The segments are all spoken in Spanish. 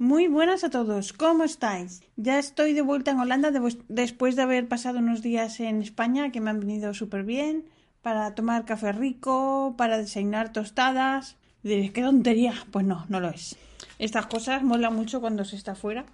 Muy buenas a todos, ¿cómo estáis? Ya estoy de vuelta en Holanda de después de haber pasado unos días en España que me han venido súper bien para tomar café rico, para desayunar tostadas. Diréis, qué tontería. Pues no, no lo es. Estas cosas molan mucho cuando se está fuera.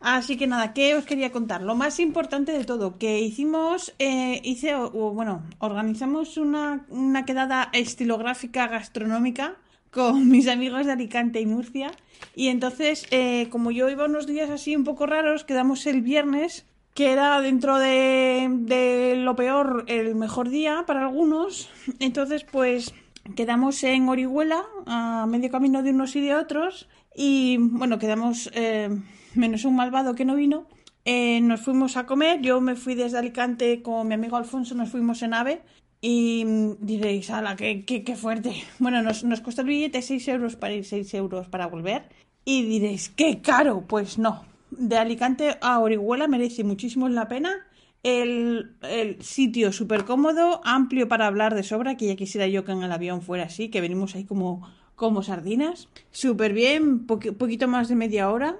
Así que nada, ¿qué os quería contar? Lo más importante de todo, que hicimos, eh, hice, o, bueno, organizamos una, una quedada estilográfica gastronómica con mis amigos de Alicante y Murcia. Y entonces, eh, como yo iba unos días así un poco raros, quedamos el viernes, que era dentro de, de lo peor el mejor día para algunos. Entonces, pues quedamos en Orihuela, a medio camino de unos y de otros. Y bueno, quedamos, eh, menos un malvado que no vino. Eh, nos fuimos a comer, yo me fui desde Alicante con mi amigo Alfonso, nos fuimos en AVE y diréis, ala, qué, qué, qué fuerte. Bueno, nos, nos costó el billete 6 euros para ir, 6 euros para volver. Y diréis, qué caro. Pues no, de Alicante a Orihuela merece muchísimo la pena. El, el sitio súper cómodo, amplio para hablar de sobra, que ya quisiera yo que en el avión fuera así, que venimos ahí como, como sardinas. Súper bien, poquito más de media hora.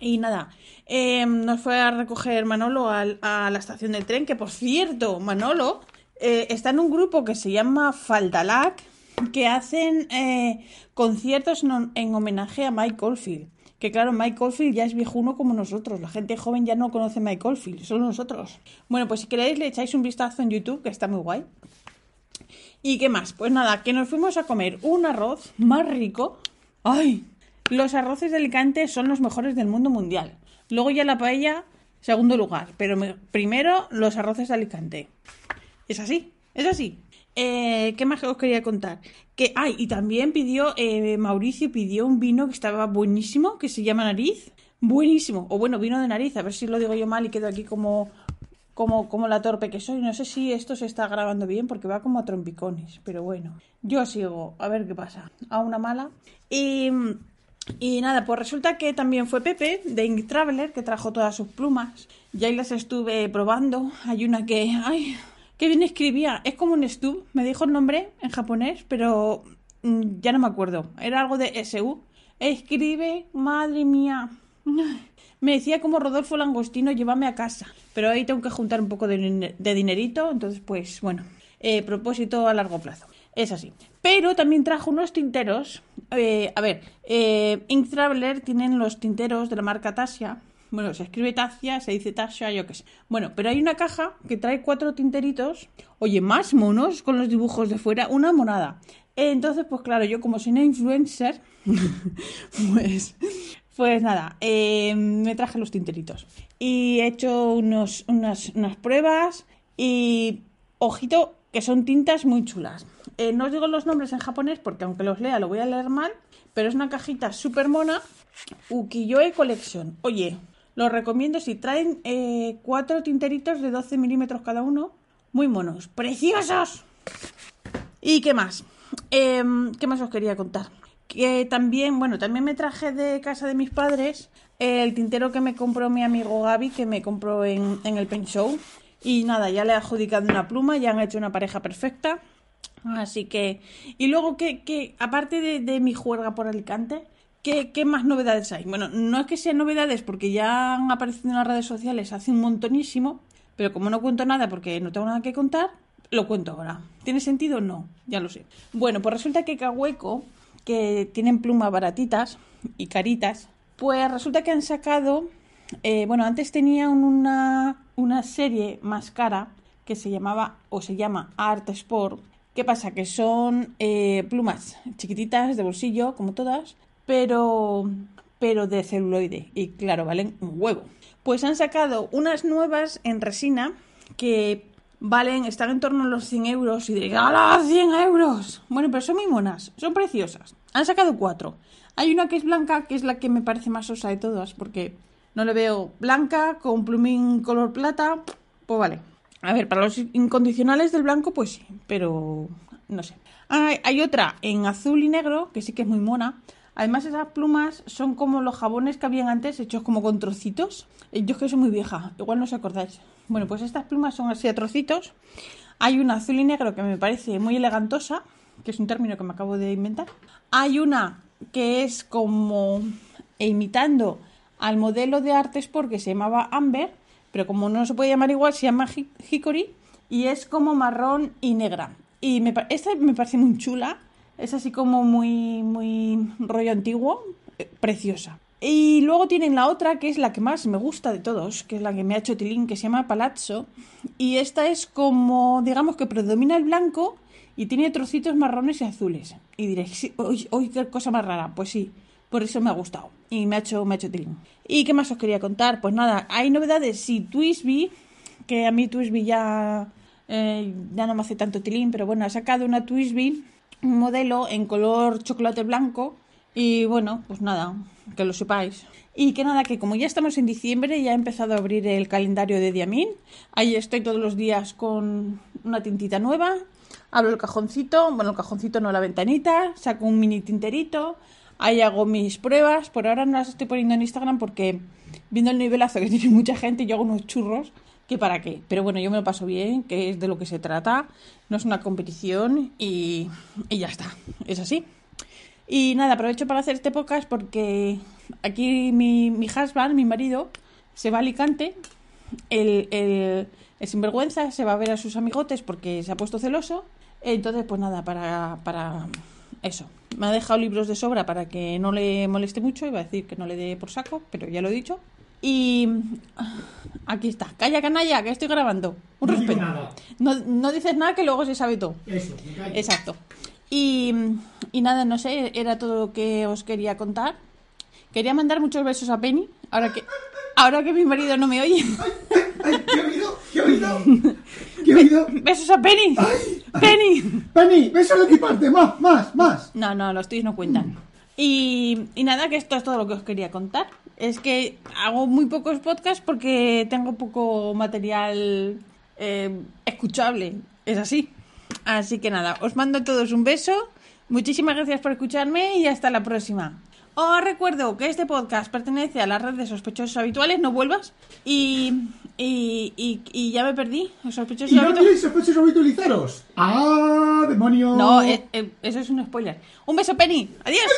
Y nada, eh, nos fue a recoger Manolo a, a la estación del tren, que por cierto, Manolo eh, está en un grupo que se llama Faldalac, que hacen eh, conciertos en, homenaje a Mike Oldfield. Que claro, Mike Oldfield ya es viejuno como nosotros. La gente joven ya no conoce Mike Oldfield, solo nosotros. Bueno, pues si queréis le echáis un vistazo en YouTube, que está muy guay. ¿Y qué más? Pues nada, que nos fuimos a comer un arroz más rico. ¡Ay! Los arroces de Alicante son los mejores del mundo mundial. Luego ya la paella, segundo lugar. Pero primero los arroces de Alicante. Es así, es así. Eh, ¿Qué más os quería contar? Que, ay, y también pidió, eh, Mauricio pidió un vino que estaba buenísimo, que se llama Nariz. Buenísimo. O bueno, vino de nariz, a ver si lo digo yo mal y quedo aquí como, como, como la torpe que soy. No sé si esto se está grabando bien porque va como a trompicones. Pero bueno, yo sigo, a ver qué pasa. A una mala. Y, y nada, pues resulta que también fue Pepe de Ink Traveler que trajo todas sus plumas. Y ahí las estuve probando. Hay una que, ay, Qué bien escribía. Es como un Stu. Me dijo el nombre en japonés, pero mm, ya no me acuerdo. Era algo de SU. Escribe, madre mía. Me decía como Rodolfo Langostino, llévame a casa. Pero ahí tengo que juntar un poco de, dinerito. Entonces, pues bueno, eh, propósito a largo plazo. Es así. Pero también trajo unos tinteros. Eh, a ver, eh, Ink Traveler tienen los tinteros de la marca Tasia bueno, se escribe Tacia, se dice Tasha, yo qué sé. Bueno, pero hay una caja que trae cuatro tinteritos. Oye, más monos con los dibujos de fuera, una monada. Entonces, pues claro, yo como soy una influencer, pues, pues nada, eh, me traje los tinteritos. Y he hecho unos, unas, unas pruebas y, ojito, que son tintas muy chulas. Eh, no os digo los nombres en japonés porque aunque los lea lo voy a leer mal, pero es una cajita súper mona. Ukiyo-e Collection. Oye, los recomiendo si traen eh, cuatro tinteritos de 12 milímetros cada uno. Muy monos, preciosos. ¿Y qué más? Em, ¿Qué más os quería contar? Que también, bueno, también me traje de casa de mis padres el tintero que me compró mi amigo Gaby, que me compró en, el Pen Show. Y nada, ya le he adjudicado una pluma, ya han hecho una pareja perfecta. Así que. Y luego que, aparte de, de mi juerga por Alicante, ¿Qué, más novedades hay? Bueno, no es que sean novedades porque ya han aparecido en las redes sociales hace un montonísimo, pero como no cuento nada porque no tengo nada que contar, lo cuento ahora. ¿Tiene sentido? No, ya lo sé. Bueno, pues resulta que Cahueco, que tienen plumas baratitas y caritas, pues resulta que han sacado, eh, bueno, antes tenían una, una serie más cara que se llamaba o se llama Art Sport. ¿Qué pasa? Que son eh, plumas chiquititas de bolsillo, como todas, pero, pero de celuloide. Y claro, valen un huevo. Pues han sacado unas nuevas en resina que valen, están en torno a los 100 euros y diréis, ¡Hala, 100 euros! Bueno, pero son muy monas, son preciosas. Han sacado cuatro. Hay una que es blanca, que es la que me parece más sosa de todas, porque no le veo blanca con plumín color plata. Pues vale. A ver, para los incondicionales del blanco, pues sí, pero no sé. Hay, hay otra en azul y negro, que sí que es muy mona. Además, esas plumas son como los jabones que habían antes, hechos como con trocitos. Eh, Yo es que soy muy vieja, igual no os acordáis. Bueno, pues estas plumas son así a trocitos. Hay una azul y negro que me parece muy elegantosa, que es un término que me acabo de inventar. Hay una que es como imitando al modelo de arte Sport que se llamaba Amber, pero como no se puede llamar igual, se llama Hi- Hickory y es como marrón y negra. Y esta me parece muy chula, es así como muy, muy rollo antiguo, eh, preciosa. Y luego tienen la otra, que es la que más me gusta de todos, que es la que me ha hecho Tilín, que se llama Palazzo. Y esta es como, digamos que predomina el blanco y tiene trocitos marrones y azules. Y diréis, sí, uy, qué cosa más rara. Pues sí, por eso me ha gustado. Y me ha hecho, me ha hecho tilín. ¿Y qué más os quería contar? Pues nada, hay novedades. Sí, Twisby, que a mí Twisby ya, eh, ya no me hace tanto tilín, pero bueno, ha sacado una Twisby, un modelo en color chocolate blanco. Y bueno, pues nada, que lo sepáis. Y que nada, que como ya estamos en diciembre, ya he empezado a abrir el calendario de Diamin. Ahí estoy todos los días con una tintita nueva. Abro el cajoncito, bueno, el cajoncito no, la ventanita, saco un mini tinterito. Ahí hago mis pruebas. Por ahora no las estoy poniendo en Instagram porque, viendo el nivelazo que tiene mucha gente, yo hago unos churros que para qué. Pero bueno, yo me lo paso bien, que es de lo que se trata. No es una competición y, y ya está. Es así. Y nada, aprovecho para hacer este podcast porque aquí mi, mi husband, mi marido, se va a Alicante. El, el, el sinvergüenza se va a ver a sus amigotes porque se ha puesto celoso. Entonces, pues nada, para, para eso. Me ha dejado libros de sobra para que no le moleste mucho. Iba a decir que no le dé por saco, pero ya lo he dicho. Y aquí está. Calla, canalla, que estoy grabando. Un No respeto. nada. No, no dices nada que luego se sabe todo. Eso, me. Exacto. Y, y nada, no sé, era todo lo que os quería contar. Quería mandar muchos besos a Penny, ahora que, ahora que mi marido no me oye. Ay, ¿Qué oído? ¿Qué he oído? ¿Qué oído? ¡Besos a Penny! ¡Penny! Penny, beso de mi parte, más, más, más. No, no, los tuyos no cuentan. Y, y nada, que esto es todo lo que os quería contar. Es que hago muy pocos podcasts porque tengo poco material eh, escuchable. Es así. Así que nada, os mando a todos un beso. Muchísimas gracias por escucharme y hasta la próxima. Os recuerdo que este podcast pertenece a la red de sospechosos habituales, no vuelvas. Y, y, y, y ya me perdí. Sospechosos ¿Y no habituales. sospechosos habitualizaros? ¡Ah, demonio! No, eh, eh, eso es un spoiler. Un beso, Penny. Adiós.